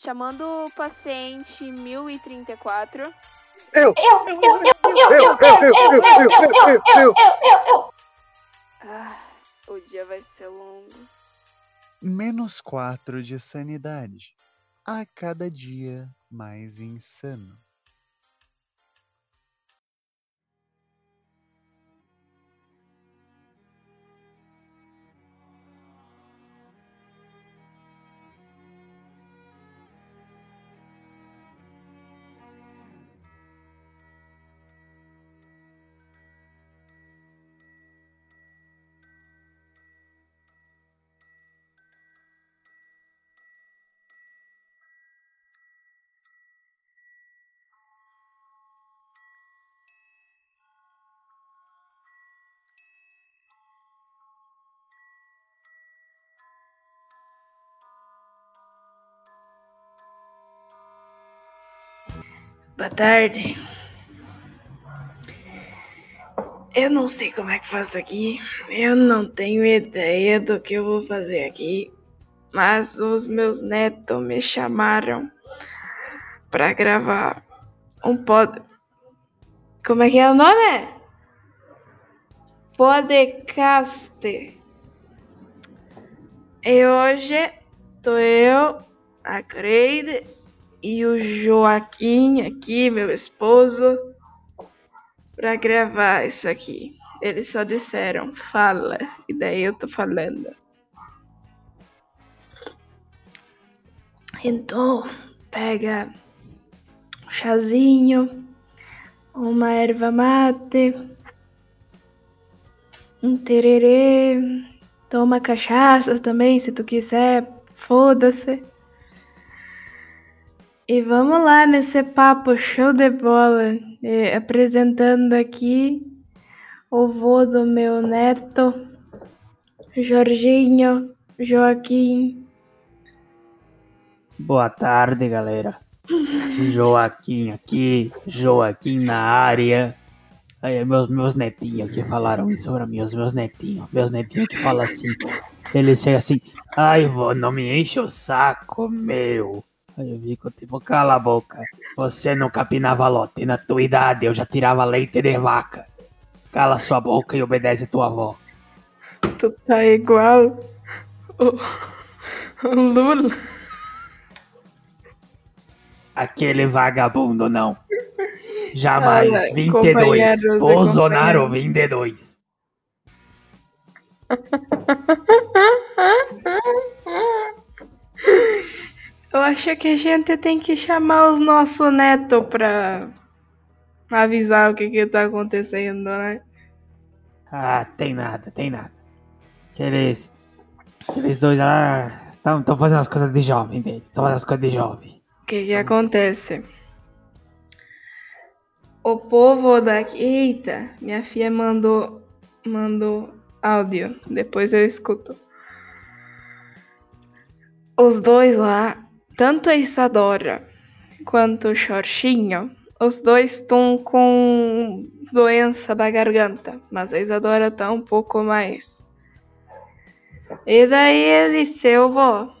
Chamando o paciente 1034. Eu! Eu, eu, eu, eu, eu, eu, eu, eu, eu, eu, eu, eu, eu. Ah, o dia vai ser longo. Menos quatro de sanidade. A cada dia mais insano. Boa tarde. Eu não sei como é que faço aqui. Eu não tenho ideia do que eu vou fazer aqui. Mas os meus netos me chamaram para gravar um pod. Como é que é o nome? Podcast. E hoje tô eu, a Creide e o Joaquim aqui, meu esposo, para gravar isso aqui. Eles só disseram, fala, e daí eu tô falando. Então, pega um chazinho, uma erva mate, um tererê, toma cachaça também, se tu quiser, foda-se. E vamos lá nesse papo show de bola, eh, apresentando aqui o vô do meu neto, Jorginho, Joaquim. Boa tarde, galera. Joaquim aqui, Joaquim na área. Aí, meus, meus netinhos que falaram isso mim, os meus netinhos. Meus netinhos que falam assim. Eles chegam assim, ai, vô, não me enche o saco, meu. Aí eu fico tipo, cala a boca. Você não capinava lote. Na tua idade eu já tirava leite de vaca. Cala sua boca e obedece tua avó. Tu tá igual o, o Lula. Aquele vagabundo, não. Jamais. Ai, 22. companheiros e Bolsonaro companheiras. 22. Eu acho que a gente tem que chamar os nossos netos pra avisar o que que tá acontecendo, né? Ah, tem nada, tem nada. Aqueles. Aqueles dois lá. Estão fazendo as coisas de jovem dele. Estão fazendo as coisas de jovem. O que que acontece? O povo daqui. Eita, minha filha mandou, mandou áudio. Depois eu escuto. Os dois lá, tanto a Isadora quanto o Xorxinho, os dois estão com doença da garganta, mas a Isadora tá um pouco mais. E daí ele disse, eu vou.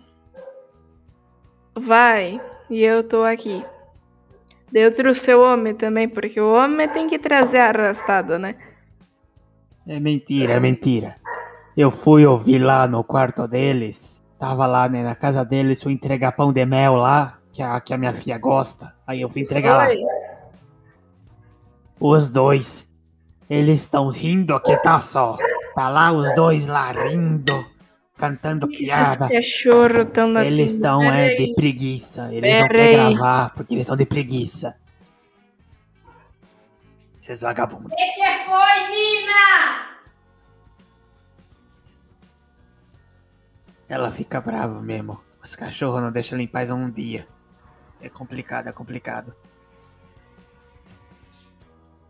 Vai, e eu tô aqui. Daí eu trouxe o homem também, porque o homem tem que trazer arrastado, né? É mentira, é mentira. Eu fui ouvir lá no quarto deles. Tava lá, né, na casa deles, fui entregar pão de mel lá, que a, que a minha filha gosta. Aí eu fui entregar lá. Os dois. Eles estão rindo aqui, tá só. Tá lá os dois lá rindo, cantando Que piada. cachorros tão. Eles estão é, de preguiça. Eles não Peraí. querem gravar porque eles estão de preguiça. Esses vagabundos. que que foi, Nina? Ela fica brava mesmo. Os cachorros não deixam ela em paz um dia. É complicado, é complicado.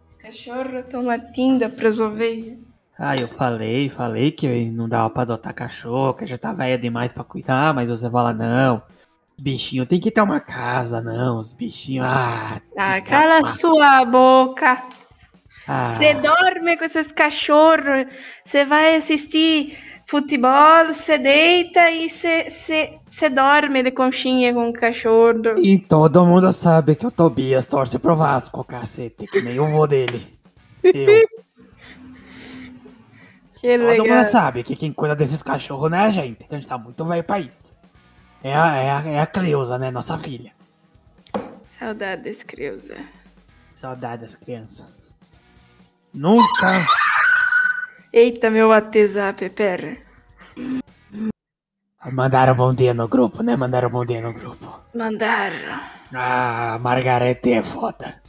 Os cachorros tão latindo pras ovelhas. Ah, eu falei, falei que não dava pra adotar cachorro, que já tá velha demais pra cuidar, mas você fala, não. Bichinho tem que ter uma casa, não. Os bichinhos. Ah, Ah, cala ma- sua boca. ah, Você dorme com esses cachorros. Você vai assistir futebol, você deita e você- dorme de conchinha com o cachorro. E todo mundo sabe que o Tobias torce pro Vasco, cacete, que nem o vô dele. Eu. Que Todo legal. mundo sabe que quem cuida desses cachorros não é a gente, que a gente tá muito velho pra isso. É a, é a, é a Cleusa, né? Nossa filha. Saudades, Creuza. Saudade das crianças. Nunca. Eita, meu WhatsApp, pera. Mandaram bom dia no grupo, né? Mandaram bom dia no grupo. Mandaram. Ah, Margarete é foda.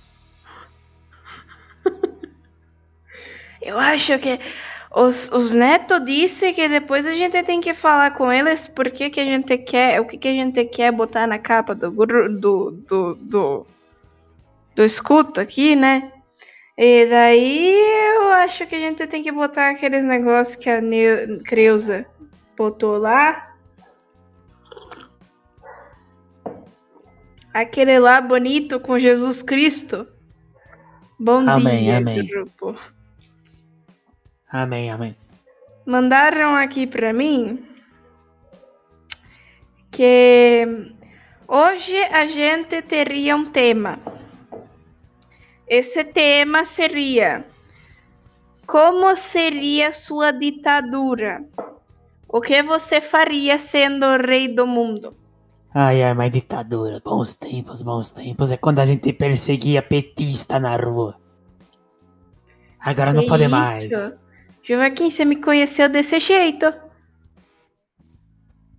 Eu acho que os, os netos disse que depois a gente tem que falar com eles por que, a gente quer, o que, que a gente quer botar na capa do do do, do, do escudo aqui, né? E daí eu acho que a gente tem que botar aqueles negócios que a Neu- Creuza botou lá. Aquele lá bonito com Jesus Cristo. Bom Amém, dia, amém. grupo. Amém, amém. Mandaram aqui pra mim que hoje a gente teria um tema. Esse tema seria como seria sua ditadura? O que você faria sendo o rei do mundo? Ai, ai, mas ditadura. Bons tempos, bons tempos. É quando a gente perseguia petista na rua. Agora não Que pode isso? mais. Joaquim, você me conheceu desse jeito.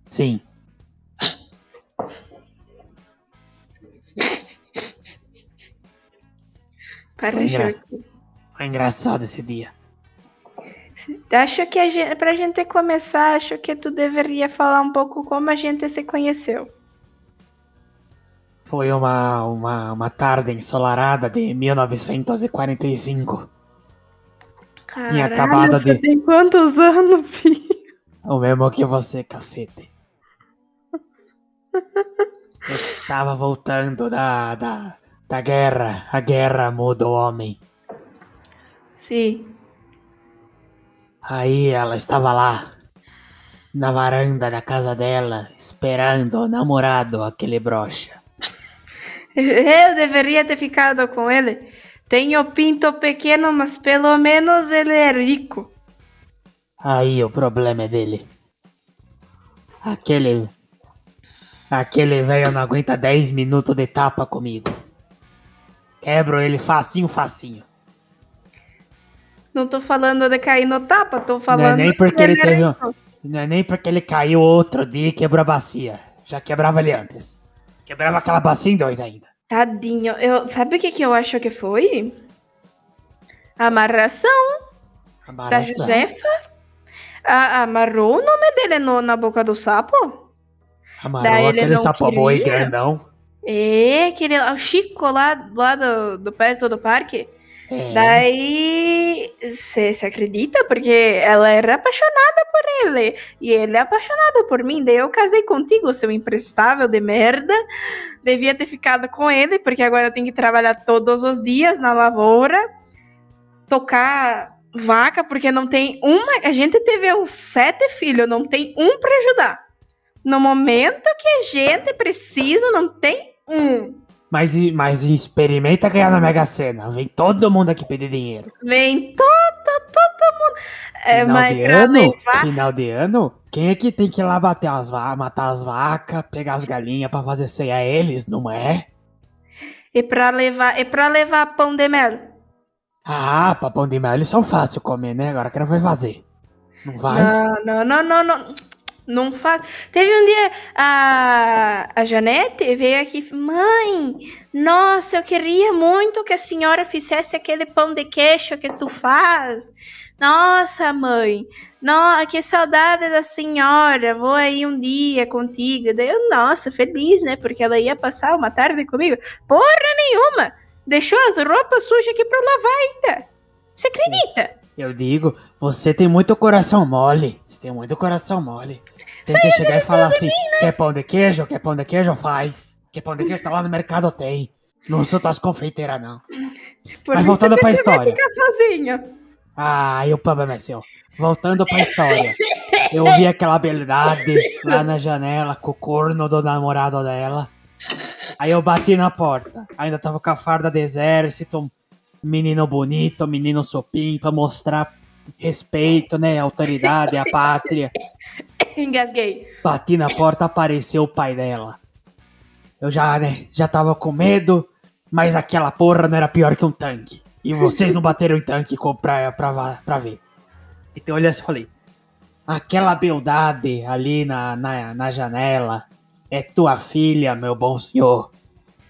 Sim. Foi engraçado. Joaquim. Foi engraçado esse dia. Acho que a gente, pra gente começar, acho que tu deveria falar um pouco como a gente se conheceu. Foi uma, uma, uma tarde ensolarada de 1945. Tinha acabado você de- tem quantos anos, filho? O mesmo que você, cacete. Eu tava voltando da, da, da guerra. A guerra muda o homem. Sim. Aí ela estava lá, na varanda da casa dela, esperando o namorado, aquele brocha. Eu deveria ter ficado com ele. Tenho pinto pequeno, mas pelo menos ele é rico. Aí o problema é dele. Aquele. Aquele velho não aguenta 10 minutos de tapa comigo. Quebro ele facinho, facinho. Não tô falando de cair no tapa, tô Não falando é nem porque que ele teve. um-. Não é nem porque ele caiu outro dia e quebrou a bacia. Já quebrava ele antes. Quebrava aquela bacia em dois ainda. Tadinho. Eu, sabe o que, que eu acho que foi? Amarração da Amarração. Josefa. A- amarrou o nome dele no- na boca do sapo? Amarrou Daí ele aquele não sapo boi grandão. É, aquele lá, o Chico lá, lá do, do perto do parque. É. Daí, você acredita? Porque ela era apaixonada por ele. E ele é apaixonado por mim. Daí eu casei contigo, seu imprestável de merda. Devia ter ficado com ele, porque agora eu tenho que trabalhar todos os dias na lavoura. Tocar vaca, porque não tem uma. A gente teve uns sete filhos, não tem um pra ajudar. No momento que a gente precisa, não tem um. Mas, mas experimenta ganhar na Mega Sena. Vem todo mundo aqui pedir dinheiro. Vem todo, todo mundo. É, Final mas de pra ano? Final de ano? Quem é que tem que ir lá bater as matar as vacas, pegar as galinhas pra fazer ceia? Eles, não é? E pra levar, e pra levar pão de mel. Ah, papão de mel, eles são fáceis de comer, né? Agora que ela vai fazer. Não vai? Não, não, não, não, não. Não faz. Teve um dia a, a Janete veio aqui, mãe, nossa, eu queria muito que a senhora fizesse aquele pão de queijo que tu faz. Nossa, mãe, no, que saudade da senhora. Vou aí um dia contigo. Daí eu, nossa, feliz, né? Porque ela ia passar uma tarde comigo. Porra nenhuma! Deixou as roupas sujas aqui pra lavar ainda. Você acredita? Eu digo, você tem muito coração mole. Você tem muito coração mole. Tem que chegar e falar assim, quer pão de queijo? Quer pão de queijo? Faz. Quer pão de queijo? Tá lá no mercado, tem. Não sou tuas confeiteiras, não. Por Mas voltando pra vai história. ficar sozinho. Ah, e o problema é seu. Voltando pra história. Eu vi aquela beldade lá na janela com o corno do namorado dela. Aí eu bati na porta. Ainda tava com a farda do exército, menino bonito, menino sopim, pra mostrar respeito, né? Autoridade, a pátria. Engasguei. Bati na porta, apareceu o pai dela. Eu já, né, já tava com medo, mas aquela porra não era pior que um tanque. E vocês não bateram em tanque pra, pra, pra ver. Então olhei assim falei: Aquela beldade ali na, na, na janela é tua filha, meu bom senhor.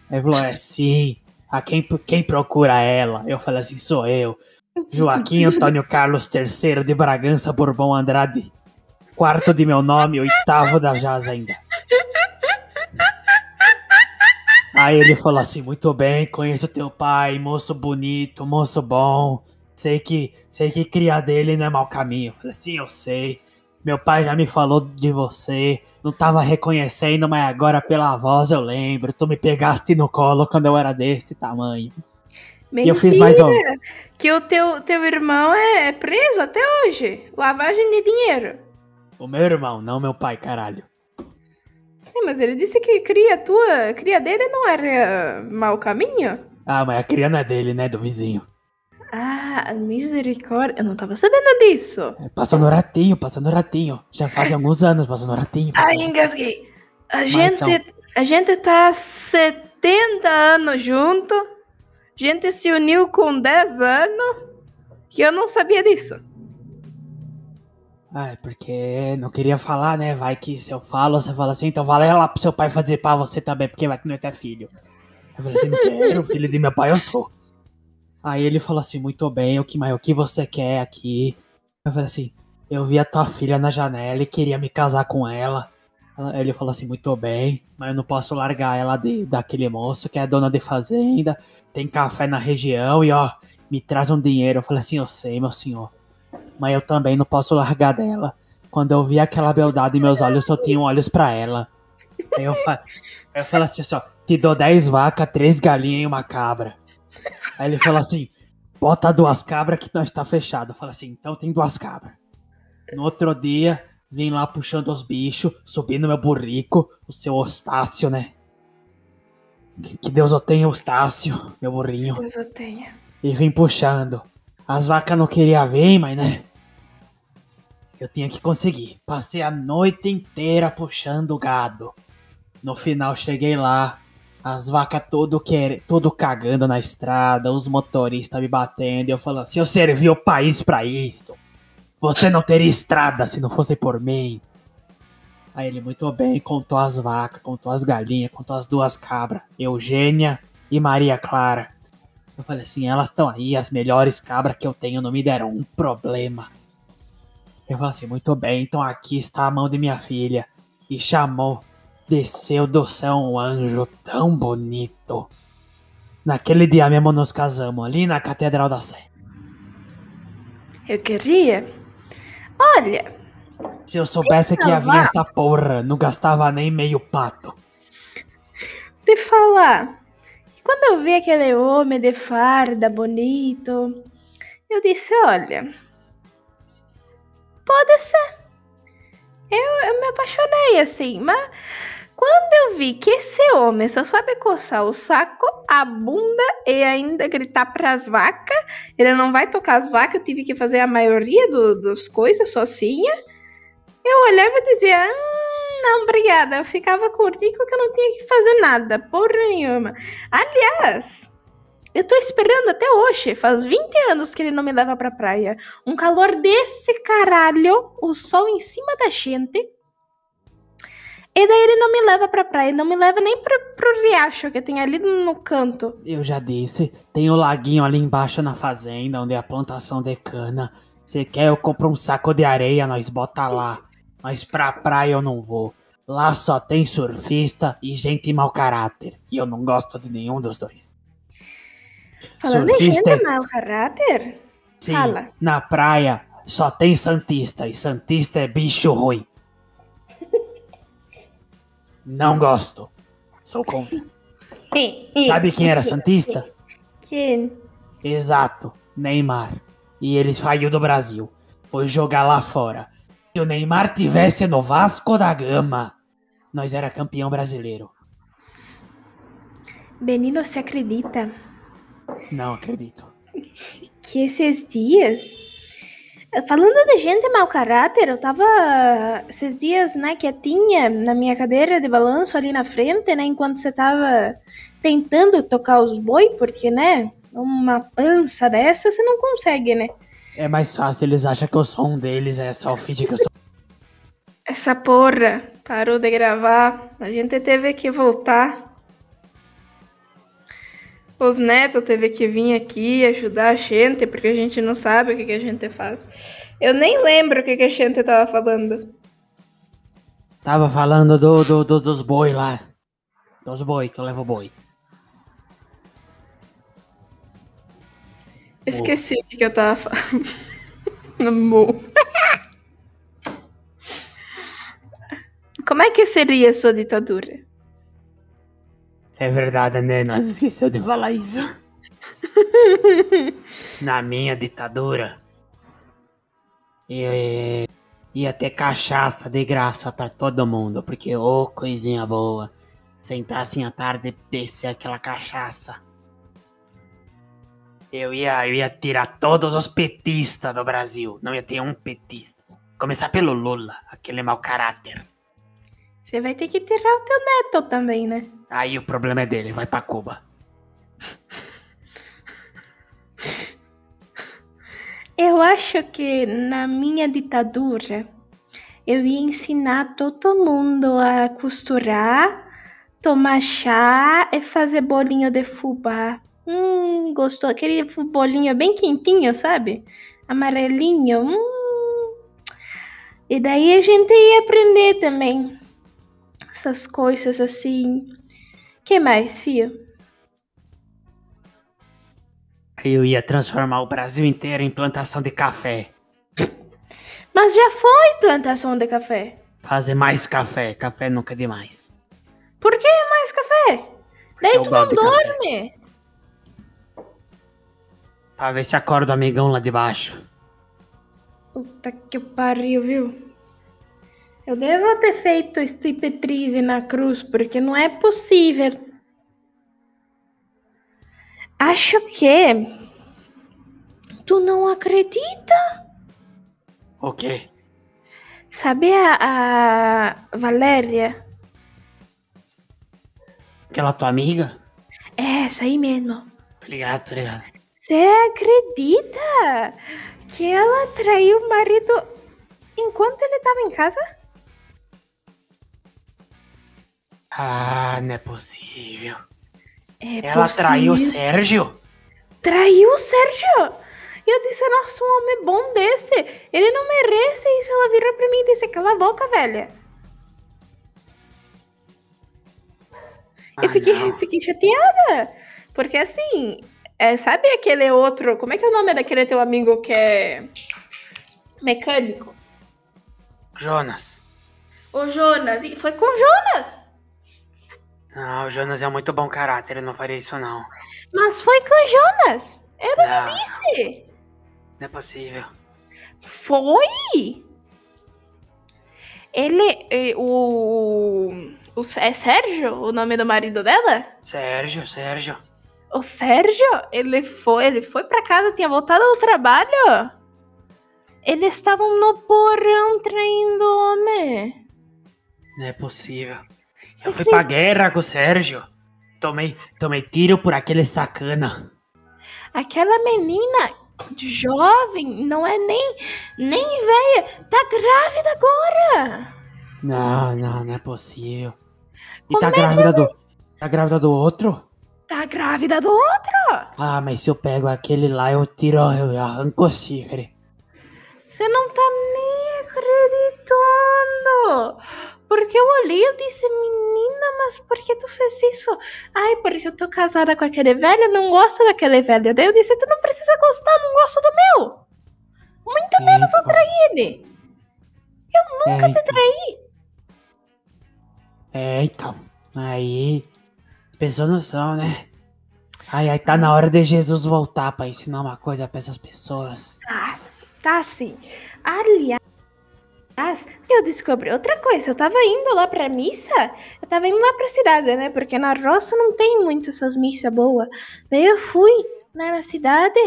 Ele falou: É sim. A quem, quem procura ela? Eu falei assim: Sou eu. Joaquim Antônio Carlos III de Bragança Bourbon Andrade. Quarto de meu nome, oitavo da Jaz ainda. Aí ele falou assim: Muito bem, conheço teu pai, moço bonito, moço bom. Sei que, sei que cria dele não é mau caminho. Eu falei assim: Eu sei. Meu pai já me falou de você. Não tava reconhecendo, mas agora pela voz eu lembro. Tu me pegaste no colo quando eu era desse tamanho. Mentira. E eu fiz mais um. Que o teu, teu irmão é preso até hoje. Lavagem de dinheiro. O meu irmão, não meu pai, caralho. É, mas ele disse que cria tua, cria dele não era mau caminho? Ah, mas a cria não é dele, né? Do vizinho. Ah, misericórdia. Eu não tava sabendo disso. É, Passou no ratinho, passou no ratinho. Já faz alguns anos, passou no ratinho. Ai, engasguei. A gente, então. a gente tá há 70 anos junto. Gente se uniu com 10 anos. Que eu não sabia disso. Ah, é porque não queria falar, né? Vai que se eu falo, você fala assim, então vai lá pro seu pai fazer pra você também, porque vai que não é até filho. Eu falei assim, não quero, filho de meu pai eu sou. Aí ele falou assim, muito bem, o que, mas o que você quer aqui? Eu falei assim, eu vi a tua filha na janela e queria me casar com ela. Ele falou assim, muito bem, mas eu não posso largar ela de, daquele moço que é dona de fazenda, tem café na região e ó, me traz um dinheiro. Eu falei assim, eu sei, meu senhor mas eu também não posso largar dela. Quando eu vi aquela beldade, meus olhos só tinham olhos pra ela. Aí eu, fa eu falei assim, ó, te dou 10 vacas, 3 galinhas e uma cabra. Aí ele falou assim, bota duas cabras que nós tá fechado. Eu falei assim, então tem duas cabras. No outro dia, vim lá puxando os bichos, subi no meu burrico, o seu Ostácio, né? Que, que Deus eu tenha Ostácio, meu burrinho. Deus eu tenha. E vim puxando. As vacas não queriam vir, mas né? Eu tinha que conseguir. Passei a noite inteira puxando o gado. No final cheguei lá. As vacas todo, quer... todo cagando na estrada, os motoristas me batendo. E eu falando assim: eu servi o país pra isso. Você não teria estrada se não fosse por mim. Aí ele, muito bem, contou as vacas, contou as galinhas, contou as duas cabras. Eugênia e Maria Clara. Eu falei assim, elas estão aí, as melhores cabras que eu tenho não me deram um problema. Eu falei assim, muito bem, então aqui está a mão de minha filha. E chamou, desceu do céu um anjo tão bonito. Naquele dia mesmo nos casamos, ali na Catedral da Sé. Eu queria. Olha, Se eu soubesse que havia Vá. essa porra, não gastava nem meio pato. te falar. Quando eu vi aquele homem de farda bonito, eu disse: olha, pode ser. Eu, eu me apaixonei assim, mas quando eu vi que esse homem só sabe coçar o saco, a bunda e ainda gritar pras vacas, ele não vai tocar as vacas, eu tive que fazer a maioria do, das coisas sozinha. Eu olhava e dizia: hum, não, obrigada. Eu ficava com o Rico que eu não tinha que fazer nada, porra nenhuma. Aliás, eu tô esperando até hoje. Faz 20 anos que ele não me leva pra praia. Um calor desse caralho, o sol em cima da gente. E daí ele não me leva pra praia, não me leva nem pro, pro riacho que tem ali no canto. Eu já disse, tem o laguinho ali embaixo na fazenda, onde é a plantação de cana. Você quer, eu compro um saco de areia, nós bota lá. Mas pra praia eu não vou. Lá só tem surfista e gente mau caráter. E eu não gosto de nenhum dos dois. Falando em Surfista gente é- mau caráter, Sim, Fala. na praia só tem santista. E santista é bicho ruim. Não gosto. Sou contra. Sabe quem era santista? Quem? Exato, Neymar. E ele saiu do Brasil. Foi jogar lá fora. Se o Neymar tivesse no Vasco da Gama, nós era campeão brasileiro. Benino, você acredita Não acredito. que esses dias. Falando de gente mau caráter, eu tava esses dias, né, quietinha na minha cadeira de balanço ali na frente, né, enquanto você tava tentando tocar os boi, porque, né, uma pança dessa você não consegue, né? É mais fácil, eles acham que eu sou um deles, é só o feed que eu sou. Essa porra parou de gravar, a gente teve que voltar. Os netos teve que vir aqui ajudar a gente, porque a gente não sabe o que, que a gente faz. Eu nem lembro o que, que a gente tava falando. Tava falando do, do, do- dos boi lá. Dos boi, que eu levo boi. Esqueci o que, que eu tava falando. Amor. Como é que seria a sua ditadura? É verdade, né? Nós esqueceu de falar isso. Na minha ditadura, ia, ia ter cachaça de graça pra todo mundo, porque ô coisinha boa. Sentar assim à tarde e descer aquela cachaça. Eu ia, eu ia tirar todos os petistas do Brasil. Não ia ter um petista. Começar pelo Lula, aquele mau caráter. Você vai ter que tirar o teu neto também, né? Aí o problema é dele, vai pra Cuba. Eu acho que na minha ditadura eu ia ensinar todo mundo a costurar, tomar chá e fazer bolinho de fubá. Hum, gostou? Aquele bolinho bem quentinho, sabe? Amarelinho. Hum. E daí a gente ia aprender também essas coisas assim. Que mais, fio? Eu ia transformar o Brasil inteiro em plantação de café. Mas já foi plantação de café. Fazer mais café. Café nunca é demais. Por que mais café? Daí eu tu não de café. dorme. Pra ver se acorda o amigão lá de baixo. Puta que pariu, viu? Eu devo ter feito striptease na cruz, porque não é possível. Acho que. Tu não acredita? O quê? Sabe a, a Valéria? Aquela tua amiga? É, essa aí mesmo. Obrigado, tô ligado. Você acredita que ela traiu o marido enquanto ele tava em casa? Ah, não é possível. É Ela traiu o possível. Sérgio? Traiu o Sérgio! E eu disse, nossa, um homem bom desse, ele não merece isso. Ela virou pra mim e disse, cala a boca, velha. Ah, eu fiquei, não. fiquei chateada. Porque assim, é, sabe aquele outro. Como é que é o nome daquele teu amigo que é mecânico? Jonas. O Jonas. E foi com o Jonas. Não, o Jonas é muito bom caráter, ele não faria isso não. Mas foi com o Jonas. Ela Não, disse. não é possível. Foi? Ele. O. o é Sérgio o nome do marido dela? Sérgio, Sérgio. O Sérgio, ele foi, ele foi pra casa, tinha voltado do trabalho. Eles estavam no porão traindo homem. Não é possível. Eu fui pra guerra com o Sérgio. Tomei, tomei tiro por aquele sacana. Aquela menina jovem, não é nem nem velha, tá grávida agora. Não, não, não é possível. E Como tá é que grávida do. Tá grávida do outro? Tá grávida do outro. Ah, mas se eu pego aquele lá, eu tiro, eu arranco o chifre. Você não tá nem acreditando. Porque eu olhei e disse, menina, mas por que tu fez isso? Ai, porque eu tô casada com aquele velho, eu não gosto daquele velho. Daí eu disse, tu não precisa gostar, eu não gosto do meu. Muito menos vou trair ele. Eu nunca te traí. É, então. Aí. As pessoas não são, né? Ai, ai, tá na hora de Jesus voltar pra ensinar uma coisa pra essas pessoas. Tá, tá sim. Aliás, Mas eu descobri outra coisa. Eu tava indo lá pra missa. Eu tava indo lá pra cidade, né? Porque na roça não tem muito essas missas boas. Daí eu fui lá na cidade.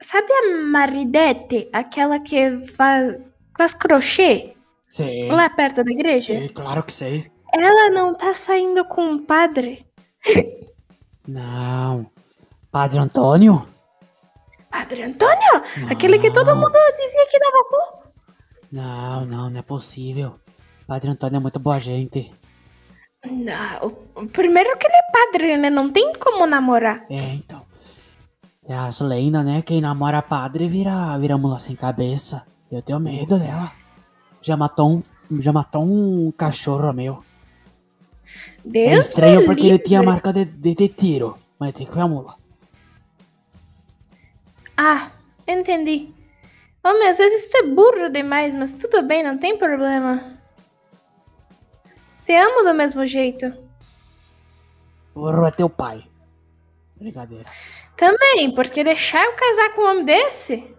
Sabe a Maridete? Aquela que faz, faz crochê? Sei. Lá perto da igreja? Sei, claro que sei. Ela não tá saindo com um padre? Não. Padre Antônio? Padre Antônio? Aquele que todo Não. mundo dizia que dava cu? Não, não, não é possível. Padre Antônio é muito boa gente. Não, o- primeiro que ele é padre, né? Não tem como namorar. É, então. É as lendas, né? Quem namora padre vira, vira mula sem cabeça. Eu tenho medo dela. Já matou um, já matou um cachorro meu. É Deus estranho me porque ele tinha livre. marca de, de, de tiro. Mas tem que foi a mula. Ah, entendi. Homem, às vezes tu é burro demais, mas tudo bem, não tem problema. Te amo do mesmo jeito. Porro é teu pai. Brincadeira. Também, porque deixar eu casar com um homem desse?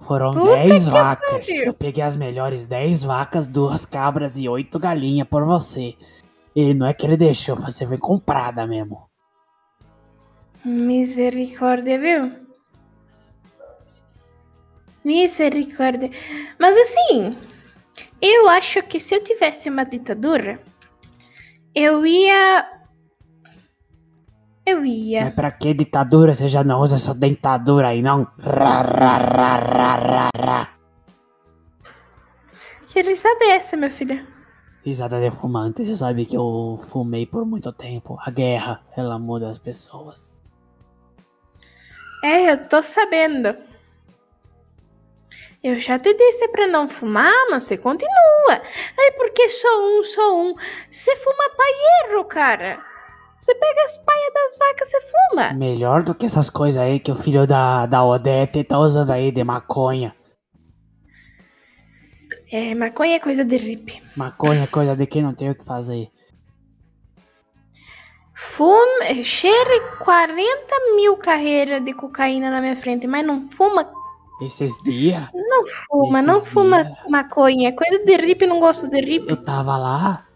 Foram Puta 10 que vacas. pariu. Eu peguei as melhores 10 vacas, duas cabras e oito galinhas por você. E não é que ele deixou, você foi comprada mesmo. Misericórdia, viu? Misericórdia. Mas assim, eu acho que se eu tivesse uma ditadura, eu ia. Eu ia. Mas pra que ditadura? Você já não usa essa dentadura aí, não? Ra, ra, ra, ra, ra, ra. Que risada é essa, meu filho? Risada de fumante, você sabe que eu fumei por muito tempo. A guerra, ela muda as pessoas. É, eu tô sabendo. Eu já te disse pra não fumar, mas você continua. Ai, porque só um, só um. Você fuma paieiro, cara. Você pega as paias das vacas, você fuma. Melhor do que essas coisas aí que o filho da, da Odete tá usando aí de maconha. É, maconha é coisa de ripe. Maconha é coisa de quem não tem o que fazer. Fuma, cheire 40 mil carreiras de cocaína na minha frente, mas não fuma, Esses dias, não fuma, não fuma dias. maconha. É coisa de ripe, não gosto de ripe. eu tava lá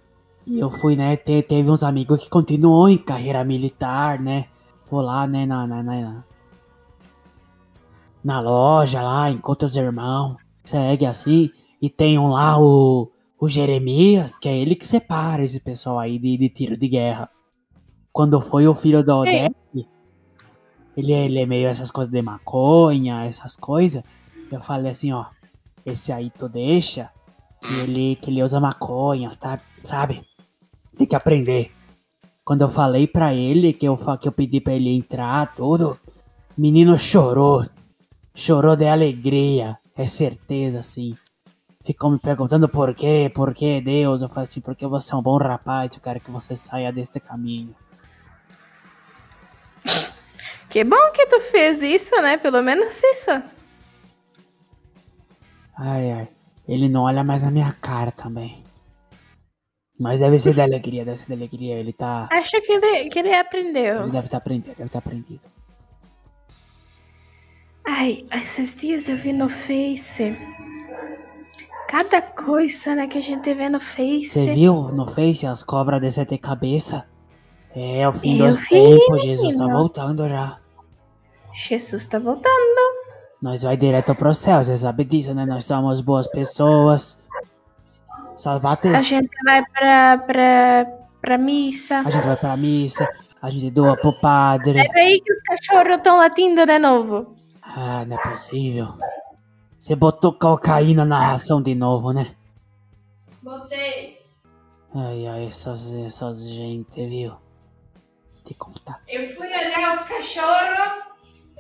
e eu fui, né? te- teve uns amigos que continuou em carreira militar, né? Vou lá, né? Na, na, na, na- na loja lá, encontra os irmãos, segue assim. E tem um lá, o, o Jeremias, que é ele que separa esse pessoal aí de, de tiro de guerra. Quando foi o filho da Odete, ele, é- ele é meio essas coisas de maconha, essas coisas. Eu falei assim, ó, esse aí tu deixa, que ele, que ele usa maconha, tá? Sabe? Tem que aprender. Quando eu falei pra ele que eu, que eu pedi pra ele entrar, tudo, o menino chorou. Chorou de alegria, é certeza, assim. Ficou me perguntando por quê, por que Deus. Eu falei assim, porque você é um bom rapaz, eu quero que você saia deste caminho. Que bom que tu fez isso, né? Pelo menos isso. Ai, ai. Ele não olha mais na minha cara também. Mas deve ser da alegria, deve ser da alegria. Ele tá. Acho que ele, que ele aprendeu. Ele deve estar aprendido, deve estar aprendido. Ai, esses dias eu vi no Face. Cada coisa, né, que a gente vê no Face. Você viu no Face as cobras de sete cabeças? É o fim Eu dos vi, tempos, Jesus tá voltando já. Jesus tá voltando. Nós vai direto pro céu, você sabe disso, né? Nós somos boas pessoas. Só bater. A gente vai pra, pra, pra missa. A gente vai pra missa, a gente doa pro padre. Peraí que os cachorros estão latindo de novo. Ah, não é possível. Você botou cocaína na ração de novo, né? Botei. Ai, ai, essas, essas gente, viu? Te contar. Eu fui olhar os cachorros,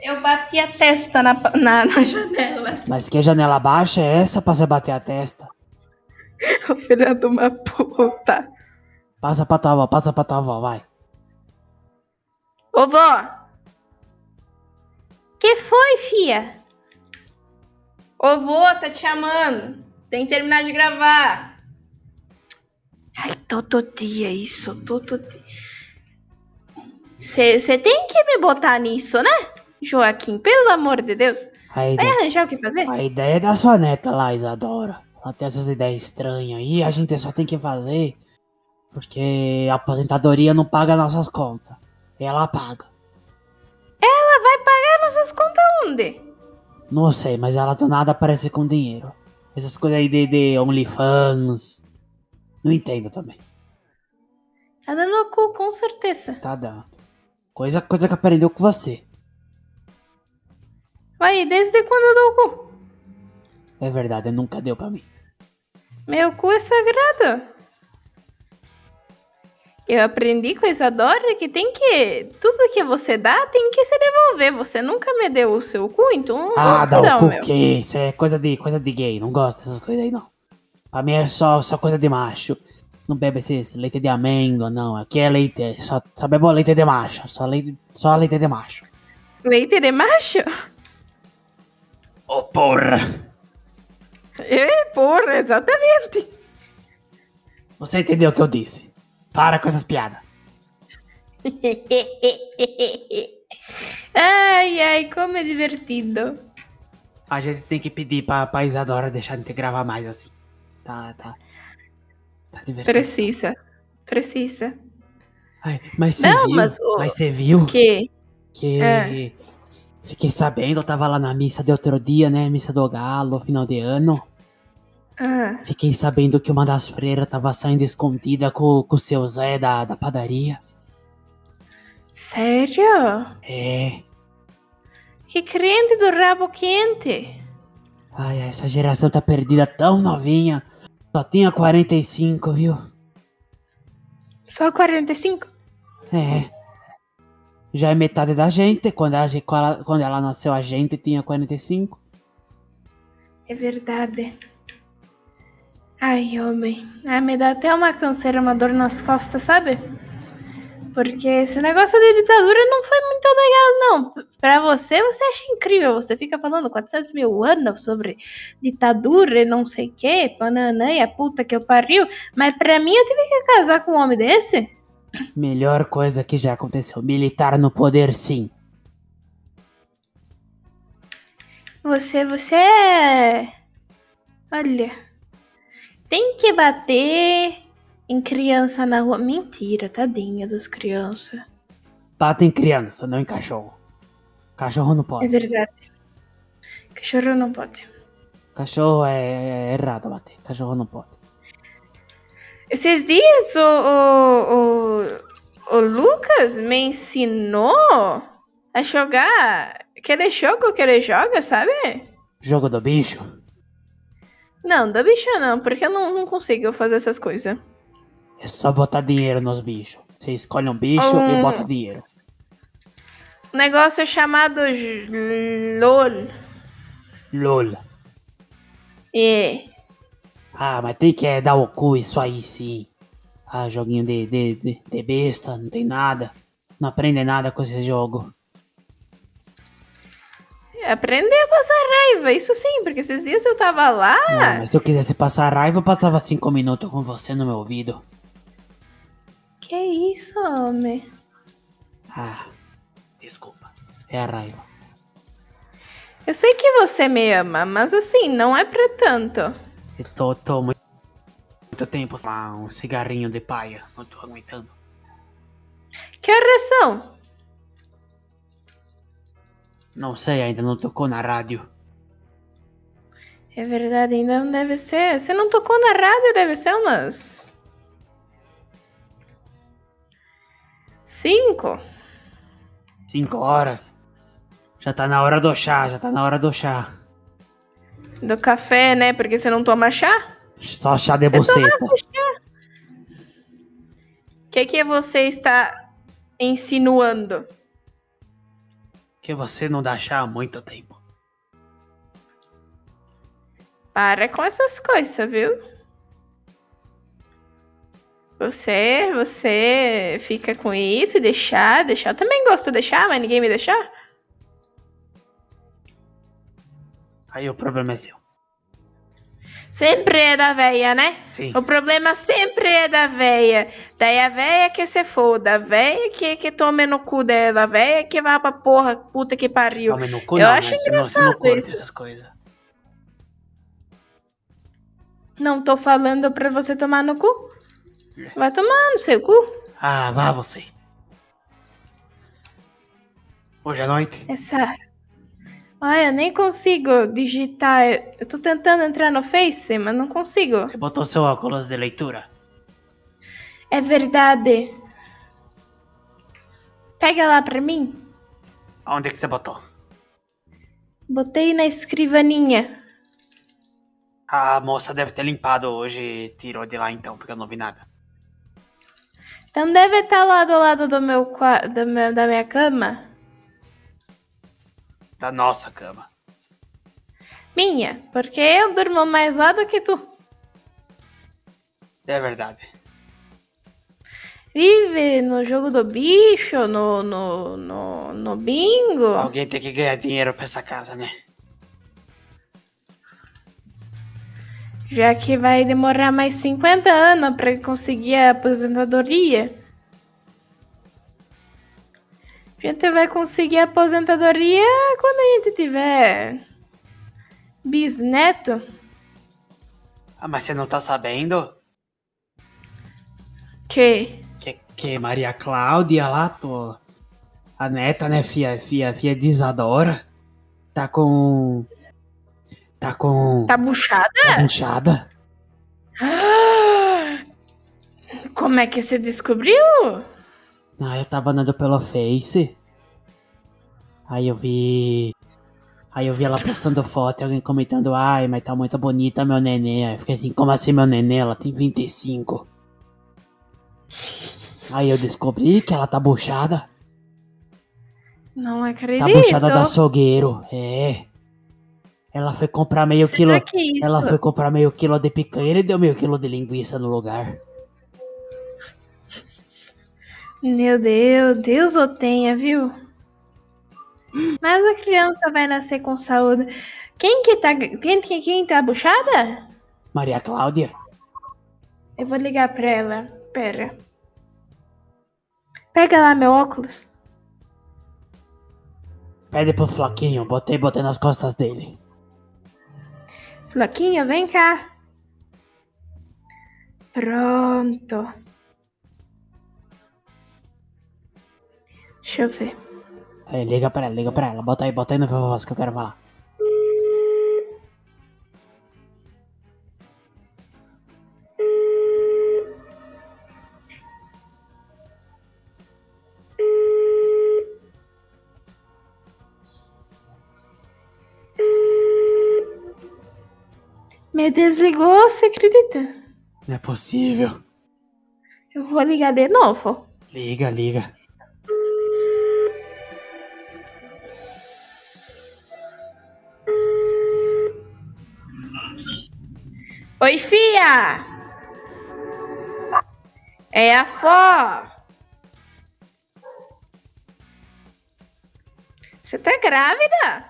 eu bati a testa na, na, na janela. Mas que janela baixa é essa pra você bater a testa? O filho de uma puta. Passa pra tua avó, passa pra tua avó, vai. Ô vó! Que foi, fia? Ô vô, tá te chamando. Tem que terminar de gravar. Ai, todo dia isso, todo dia. Você tem que me botar nisso, né? Joaquim, pelo amor de Deus. Vai arranjar o que fazer? a ideia é da sua neta lá, Isadora. Ela tem essas ideias estranhas aí, a gente só tem que fazer porque a aposentadoria não paga nossas contas. Ela paga. Ela vai pagar nossas contas onde? Não sei, mas ela do nada aparece com dinheiro. Essas coisas aí de, de OnlyFans. Não entendo também. Tá dando cu, com certeza. Tá dando. Coisa, coisa que aprendeu com você. Vai, desde quando eu dou o cu? É verdade, nunca deu pra mim. Meu cu é sagrado. Eu aprendi com a Isadora que tem que. Tudo que você dá tem que se devolver. Você nunca me deu o seu cu, então não Ah, te dá o o cu meu. que isso é coisa de, coisa de gay. Não gosto dessas coisas aí, não. Pra mim é só, só coisa de macho. Não bebe esse leite de amêndoa, não. Aqui é leite, só, só bebo leite de macho. Só leite, só leite de macho. Leite de macho? Ô, porra! É, porra, exatamente. Você entendeu o que eu disse? Para com essas piadas. ai, ai, como é divertido. A gente tem que pedir pra, pra Isadora deixar de gravar mais assim. Tá, tá. Tá divertido. Precisa. Precisa. Ai, mas você Não, viu? mas o- Mas você viu Que? que. É. Fiquei sabendo, eu tava lá na missa de outro dia, né? Missa do Galo, final de ano. Ah, Fiquei sabendo que uma das freiras tava saindo escondida com, com o seu Zé da, da padaria. sério? É. Que crente do rabo quente. Ai, essa geração tá perdida tão novinha. Só tinha 45, viu? Só 45? É. Já é metade da gente. Quando, ela, quando ela nasceu, a gente tinha 45. É verdade. Ai, homem. Ah, me dá até uma canseira, uma dor nas costas, sabe? Porque esse negócio de ditadura não foi muito legal, não. Pra você, você acha incrível. Você fica falando 400 mil anos sobre ditadura e não sei o que, pananã e a puta que eu pariu. Mas pra mim, eu tive que casar com um homem desse? Melhor coisa que já aconteceu. Militar no poder, sim. Você, você é. Olha. Tem que bater em criança na rua. Mentira, tadinha das crianças. Bata em criança, não em cachorro. Cachorro não É pode. verdade. Cachorro não pode. Cachorro é, é errado bater. Cachorro não pode. Esses dias o, o, o, o Lucas me ensinou a jogar aquele jogo que ele joga, sabe? Jogo do bicho? Não, da bicha não, porque eu não, não consigo fazer essas coisas. É só botar dinheiro nos bichos. Você escolhe um bicho Hum. e bota dinheiro. Um negócio chamado LOL. LOL. É. Ah, mas tem que é, dar o cu isso aí sim. Ah, joguinho de, de, de, de besta, não tem nada. Não aprende nada com esse jogo. Aprender a passar raiva, isso sim, porque esses dias eu tava lá. Não, mas se eu quisesse passar raiva, eu passava cinco minutos com você no meu ouvido. Que isso, homem? Ah, desculpa. É a raiva. Eu sei que você me ama, mas assim, não é pra tanto. Eu tô, tô muito, muito tempo sem fumar um cigarrinho de paia. Não tô aguentando. Que horas são? Não sei, ainda não tocou na rádio. É verdade, ainda não deve ser. Você não tocou na rádio, deve ser umas. Cinco? Cinco horas. Já tá na hora do chá, já tá na hora do chá. Do café, né? Porque você não toma chá? Só chá de buceta. O que, que você está insinuando? Que você não dá chá há muito tempo. Para com essas coisas, viu? Você, você fica com isso e deixar, deixar. Eu também gosto de deixar, mas ninguém me deixar. Aí o problema é seu. Sempre é da véia, né? Sim. O problema sempre é da véia. Daí a véia que se foda, a véia que, que tome no cu dela, a véia que vá pra porra, puta que pariu. Tome no cu, Eu não, acho né? Não- não engraçado isso. essas coisas. Não tô falando pra você tomar no cu. Vai tomar no seu cu. Ah, vá você. Hoje à noite? Essa. Olha, eu nem consigo digitar. Eu tô tentando entrar no Face, mas não consigo. Você botou seu óculos de leitura? É verdade. Pega lá pra mim. Onde que você botou? Botei na escrivaninha. A moça deve ter limpado hoje e tirou de lá então, porque eu não vi nada. Então deve estar lá do lado do meu, do meu- da minha cama. Da nossa cama. Minha, porque eu durmo mais lá do que tu. É verdade. Vive no jogo do bicho, no, no, no, no bingo. Alguém tem que ganhar dinheiro pra essa casa, né? Já que vai demorar mais 50 anos pra conseguir a aposentadoria. A gente vai conseguir aposentadoria quando a gente tiver bisneto. Ah, mas você não tá sabendo Que? que, que Maria Cláudia lá, tô, a neta, né, filha, filha, filha de Isadora, tá com... Tá com... Tá buchada? Tá inchada. Como é que você descobriu? Ah, eu tava andando pelo Face. Aí eu vi. Aí eu vi ela postando foto e alguém comentando, ai, mas tá muito bonita meu nenê. Aí eu fiquei assim, como assim meu nenê? Ela tem 25. Aí eu descobri que ela tá buchada. Não Tá acredito. buchada do açougueiro. É. Ela foi comprar meio Será quilo. isso? Ela foi comprar meio quilo de picanha e deu meio quilo de linguiça no lugar. Meu Deus, Deus o tenha, viu? Mas a criança vai nascer com saúde. Quem que tá. Quem, quem, quem tá buchada? Maria Cláudia? Eu vou ligar pra ela. Pera. Pega lá meu óculos. Pede pro Floquinho, botei, botei nas costas dele. Floquinho, vem cá. Pronto. Deixa eu ver. Aí, liga pra ela, liga pra ela. Bota aí, bota aí no viva voz que eu quero falar. Me desligou, você acredita? Não é possível. Eu vou ligar de novo. Liga, liga. Oi, fia! É a Fó! Você tá grávida?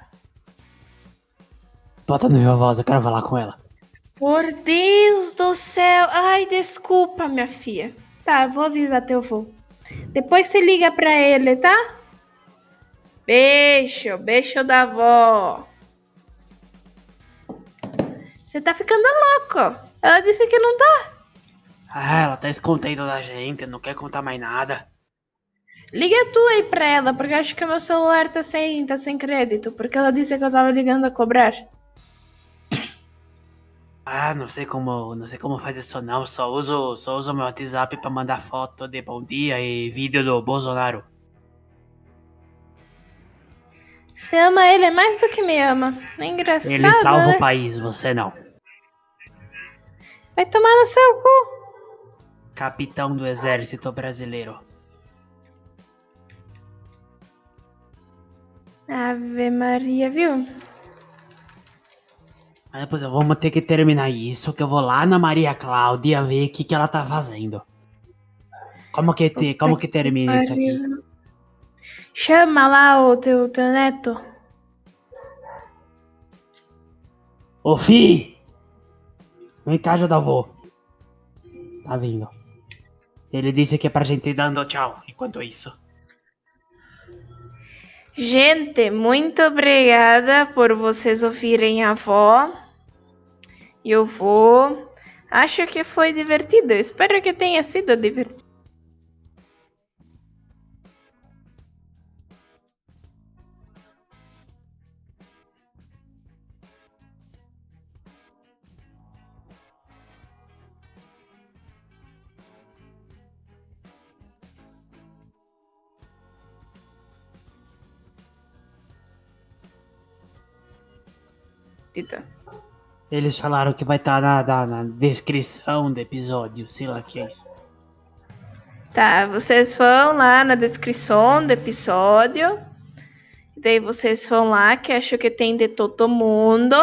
Bota no viva voz, eu quero falar com ela. Por Deus do céu! Ai, desculpa, minha filha. Tá, vou avisar teu avô. Depois você liga pra ele, tá? Beijo, beijo da avó. Você tá ficando louco. Ela disse que não tá. Ah, ela tá escondendo da gente, não quer contar mais nada. Liga tu aí pra ela, porque acho que meu celular tá sem, tá sem crédito. Porque ela disse que eu tava ligando a cobrar. Ah, não sei como, não sei como faz isso não. Só uso, só uso meu WhatsApp pra mandar foto de bom dia e vídeo do Bolsonaro. Você ama ele mais do que me ama. É engraçado, Ele salva né? o país, você não. Vai tomar no seu cu. Capitão do exército brasileiro. Ave Maria, viu? Mas depois vamos ter que terminar isso, que eu vou lá na Maria Cláudia ver o que, que ela tá fazendo. Como que, te, como que termina isso aqui? Chama lá o teu, teu neto. Ô, Fi! Vem cá ajudar o avô. Tá vindo. Ele disse que é pra gente ir dando tchau enquanto isso. Gente, muito obrigada por vocês ouvirem a avó e o vô. Acho que foi divertido. Espero que tenha sido divertido. Eles falaram que vai estar na, na, na descrição do episódio, sei lá o que é isso. Tá, vocês vão lá na descrição do episódio. Daí vocês vão lá, que acho que tem de todo mundo.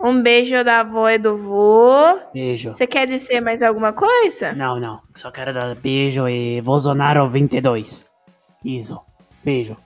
Um beijo da avó e do vô. Beijo. Você quer dizer mais alguma coisa? Não, não. Só quero dar beijo e Bolsonaro 22. Isso. Beijo.